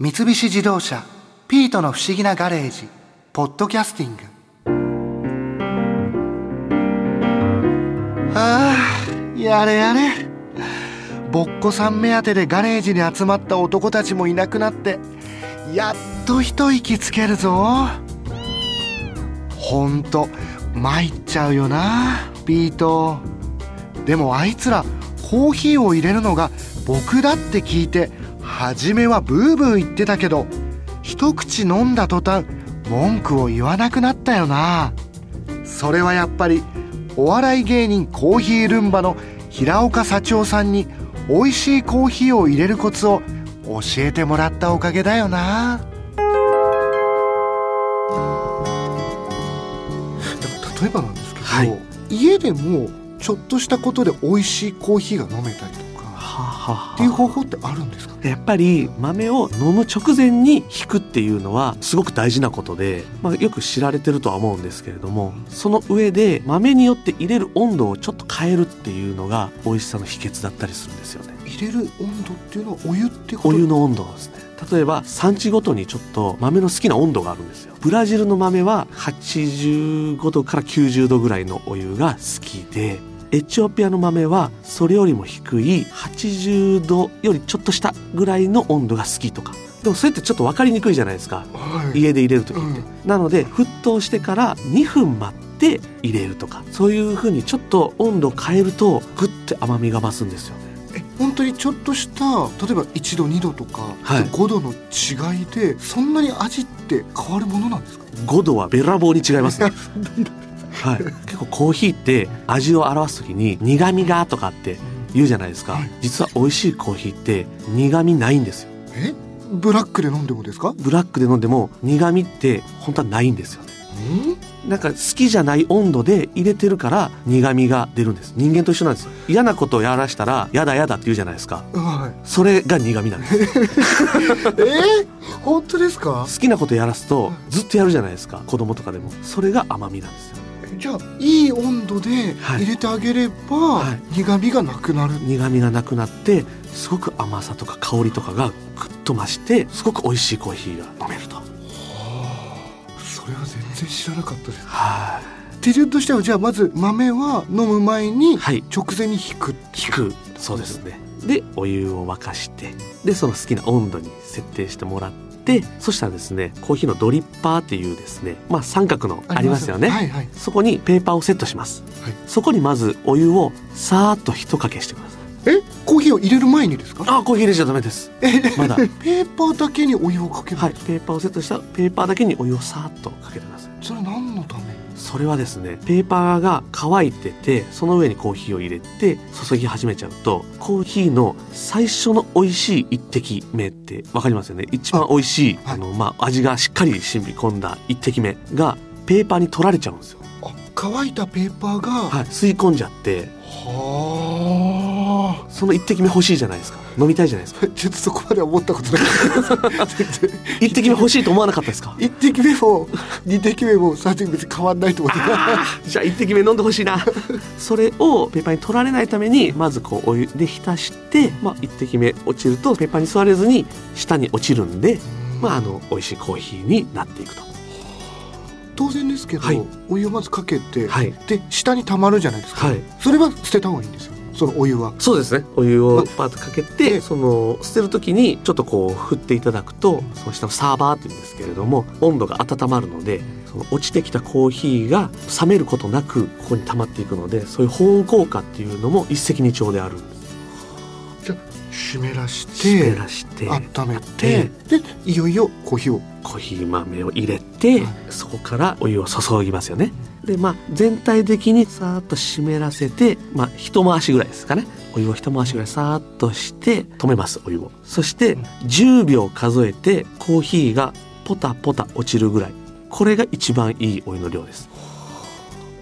三菱自動車「ピートの不思議なガレージ」「ポッドキャスティング」ああやれやれ。ぼっこさん目当てでガレージに集まった男たちもいなくなってやっと一息つけるぞ。ほんと参っちゃうよなピート。でもあいつらコーヒーを入れるのが僕だって聞いて初めはブーブー言ってたけど一口飲んだ途端文句を言わなくなったよな。それはやっぱりお笑い芸人コーヒールンバの平岡幸男さんに美味しいコーヒーを入れるコツを教えてもらったおかげだよな。例えばなんですけど、はい、家でもちょっとしたことで美味しいコーヒーが飲めたりとか、っていう方法ってあるんですか？やっぱり豆を飲む直前に引くっていうのはすごく大事なことで、まあ、よく知られてるとは思うんですけれどもその上で豆によって入れる温度をちょっと変えるっていうのが美味しさの秘訣だったりするんですよね。入れる温度っていうのはお湯ってこと？お湯の温度ですね。例えば産地ごとにちょっと豆の好きな温度があるんですよ。ブラジルの豆は85度から90度ぐらいのお湯が好きでエチオピアの豆はそれよりも低い80度よりちょっとしたぐらいの温度が好きとか。でもそれってちょっと分かりにくいじゃないですか、はい、家で入れる時って、うん、なので沸騰してから2分待って入れるとか。そういうふうにちょっと温度変えるとグッて甘みが増すんですよね。え本当にちょっとした例えば1度2度とか、はい、5度の違いでそんなに味って変わるものなんですか？5度はべらぼうに違いますね はい、結構コーヒーって味を表す時に苦味がとかって言うじゃないですか、はい、実は美味しいコーヒーって苦味ないんですよ。え？ブラックで飲んでもですか？ブラックで飲んでも苦味って本当はないんですよ。ねなんか好きじゃない温度で入れてるから苦味が出るんです。人間と一緒なんです嫌なことをやらしたらやだやだって言うじゃないですか、はい、それが苦味なんです。え？ー、本当ですか？好きなことやらすとずっとやるじゃないですか。子供とかでも。それが甘みなんですよじゃあいい温度で入れてあげれば、はい、苦味がなくなる。苦味がなくなってすごく甘さとか香りとかがぐっと増してすごく美味しいコーヒーが飲めると。はあ、それは全然知らなかったです。はい。手順としてはじゃあまず豆は飲む前に直前に引く、はい、引く。そうですね。でお湯を沸かして。でその好きな温度に設定してもらってでそしたらですねコーヒーのドリッパーっていうですね、まあ、三角のありますよね、はいはい、そこにペーパーをセットします、はい、そこにまずお湯をさーっと一かけしてください。え？コーヒーを入れる前にですか？あコーヒー入れちゃダメです。まだ。ペーパーだけにお湯をかけるはいペーパーをセットしたペーパーだけにお湯をさーっとかけてください。それ何のためそれはですねペーパーが乾いててその上にコーヒーを入れて注ぎ始めちゃうとコーヒーの最初の美味しい一滴目って分かりますよね？一番美味しいあ、の、まあ、味がしっかり染み込んだ一滴目がペーパーに取られちゃうんですよ。乾いたペーパーが、はい、吸い込んじゃって。はあ。その一滴目欲しいじゃないですか飲みたいじゃないですか。ちょっとそこまで思ったことない一滴目欲しいと思わなかったですか。一滴目も二滴目も三滴目別に変わんないと思って。じゃあ一滴目飲んでほしいな。それをペーパーに取られないためにまずこうお湯で浸して、まあ、一滴目落ちるとペーパーに吸われずに下に落ちるんで、まあ、あの美味しいコーヒーになっていくと。当然ですけど、はい、お湯をまずかけて、はい、で下にたまるじゃないですか、はい、それは捨てた方がいいんですよそのお湯は。そうですね。お湯をパーッとかけてその捨てる時にちょっとこう振っていただくとその下のサーバーっていうんですけれども温度が温まるのでその落ちてきたコーヒーが冷めることなくここに溜まっていくのでそういう保温効果っていうのも一石二鳥であるんです。湿らして湿らして温めてでいよいよコーヒーを。コーヒー豆を入れて、はい、そこからお湯を注ぎますよねでまあ全体的にさーっと湿らせてまあ一回しぐらいですかね。お湯を一回しぐらいさーっとして止めますお湯を。そして10秒数えてコーヒーがポタポタ落ちるぐらい。これが一番いいお湯の量です。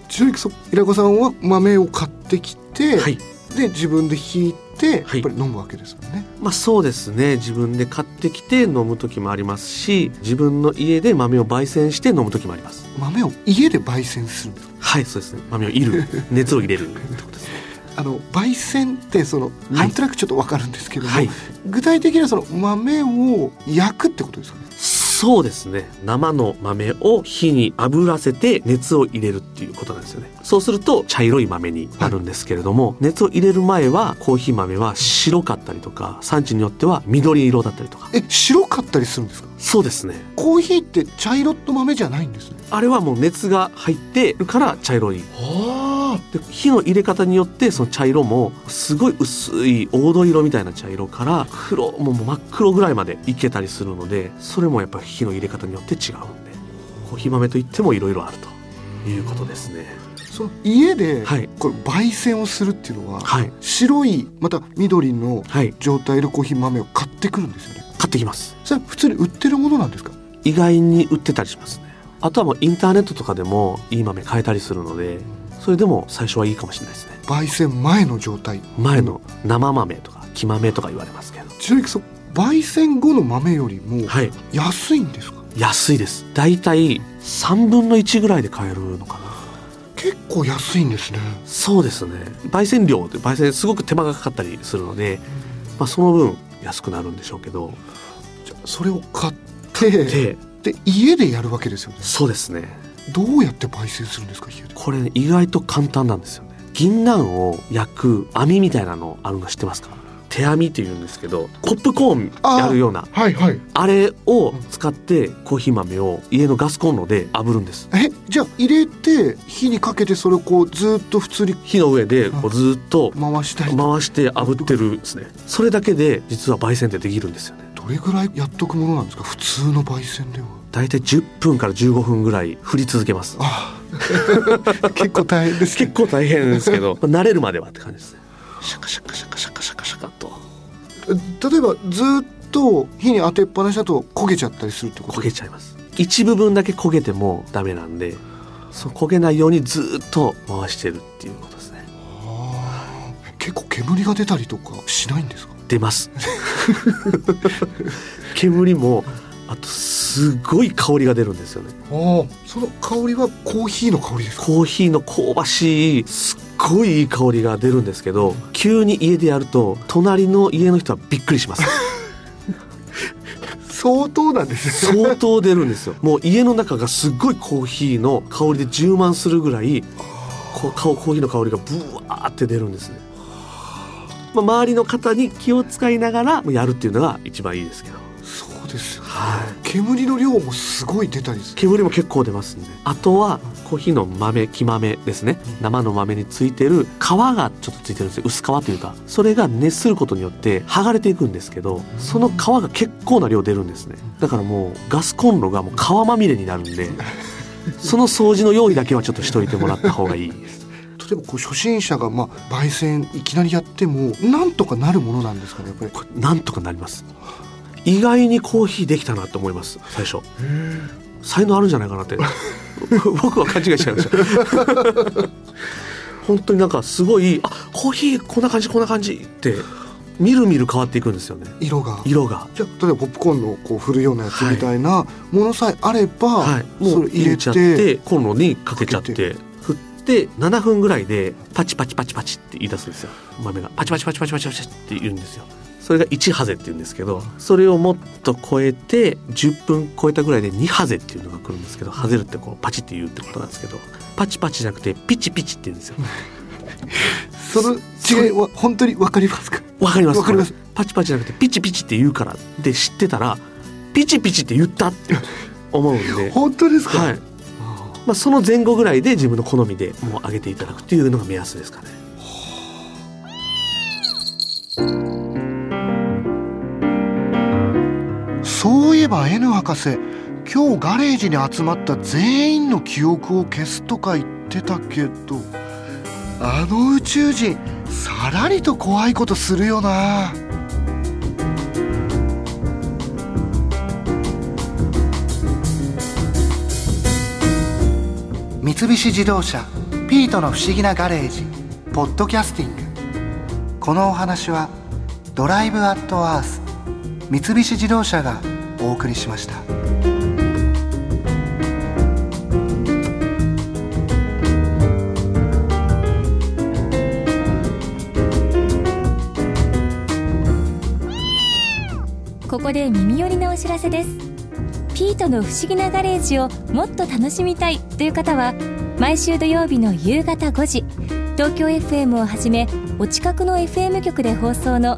ちなみに平子さんは豆を買ってきて、はい、で自分で引いやっぱり飲むわけですもんね、はい、まあそうですね。自分で買ってきて飲む時もありますし自分の家で豆を焙煎して飲む時もあります。豆を家で焙煎するはいそうですね。豆をいる。熱を入れるってことですあの焙煎ってそのなんとなくちょっとわかるんですけども、はい。具体的にはその豆を焼くってことですかね？そうですね。生の豆を火に炙らせて熱を入れるっていうことなんですよね。そうすると茶色い豆になるんですけれども、熱を入れる前はコーヒー豆は白かったりとか産地によっては緑色だったりとか。え白かったりするんですか？そうですね。コーヒーって茶色の豆じゃないんですね。あれはもう熱が入ってるから茶色いあで火の入れ方によってその茶色もすごい薄い黄土色みたいな茶色から黒もう真っ黒ぐらいまでいけたりするのでそれもやっぱり火の入れ方によって違うんでコーヒー豆といってもいろいろあるということですね。その家ではい。これ焙煎をするっていうのは、はい。白いまた緑のはい。状態のコーヒー豆を買ってくるんですよね？買ってきます。それは普通に売ってるものなんですか？意外に売ってたりしますね。あとはもうインターネットとかでもいい豆買えたりするのでそれでも最初はいいかもしれないですね。焙煎前の状態。前の生豆とか木豆とか言われますけど。ちなみに焙煎後の豆よりもはい。安いんですか？安いです。だいたい3分の1ぐらいで買えるのかな。結構安いんですね。そうですね。焙煎量って焙煎すごく手間がかかったりするので、まあ、その分安くなるんでしょうけど。じゃあそれを買ってでで家でやるわけですよね。そうですねどうやって焙煎するんですかこれ、ね、意外と簡単なんですよね。銀杏を焼く網みたいなのあるの知ってますか？手網って言うんですけどポップコーンやるような。はいはい。あれを使ってコーヒー豆を家のガスコンロで炙るんです。えじゃあ入れて火にかけてそれをこうずっと普通に火の上でこうずっと回したり回して炙ってる。んですねそれだけで実は焙煎ってできるんですよね。どれぐらいやっとくものなんですか普通の焙煎ではだいたい10分から15分ぐらい振り続けます。結構大変です結構大変ですけど まあ慣れるまではって感じですね。シャカシャカシャカシャカシャカシャカと。例えばずっと火に当てっぱなしだと焦げちゃったりするってこと？焦げちゃいます。一部分だけ焦げてもダメなんでそう。焦げないようにずっと回してるっていうことですね。結構煙が出たりとかしないんですか？出ます。煙もあとすごい香りが出るんですよね。その香りはコーヒーの香りですか？コーヒーの香ばしいすっごいいい香りが出るんですけど急に家でやると隣の家の人はびっくりします。相当なんですね。相当出るんですよ。もう家の中がすっごいコーヒーの香りで充満するぐらいこうコーヒーの香りがブワーって出るんですね、まあ、周りの方に気を使いながらやるっていうのが一番いいですけどそうですよね。はい。煙の量もすごい出たりする。煙も結構出ますんで。あとはコーヒーの豆木豆ですね。生の豆についてる皮がちょっとついてるんですよ。薄皮というか。それが熱することによって剥がれていくんですけどその皮が結構な量出るんですね。だからもうガスコンロがもう皮まみれになるんで その掃除の用意だけはちょっとしといてもらった方がいい。で す例えばこう初心者がまあ焙煎いきなりやってもなんとかなるものなんですかねやっぱり。これなんとかなります意外にコーヒーできたなと思います最初。才能あるんじゃないかなって。僕は勘違いしちゃいました。本当になんかすごいあコーヒーこんな感じこんな感じってみるみる変わっていくんですよね。色が。色が。じゃあ例えばポップコーンのこう振るようなやつみたいなものさえあれば、はい。もそうれ入れちゃてってコンロにかけちゃって振って7分ぐらいでパチパチパチパチって言い出すんですよ。豆が。パチパチパチパチパチパチって言うんですよそれが1ハゼって言うんですけどそれをもっと超えて10分超えたぐらいで2ハゼっていうのが来るんですけどハゼるってこうパチって言うってことなんですけどパチパチじゃなくてピチピチって言うんですよ。その違いは本当にわかりますか？わかります。わかります。パチパチじゃなくてピチピチって言うからで知ってたらピチピチって言ったって思うんで。本当ですか、はい。まあ、その前後ぐらいで自分の好みでもう上げていただくっていうのが目安ですかね。いえば N 博士今日ガレージに集まった全員の記憶を消すとか言ってたけどあの宇宙人さらりと怖いことするよな。三菱自動車「ピートの不思議なガレージ」ポッドキャスティング。このお話は「ドライブ・アット・アース」三菱自動車がお送りしました。ここで耳寄りなお知らせですピートの不思議なガレージをもっと楽しみたいという方は毎週土曜日の夕方5時東京 FM をはじめお近くの FM 局で放送の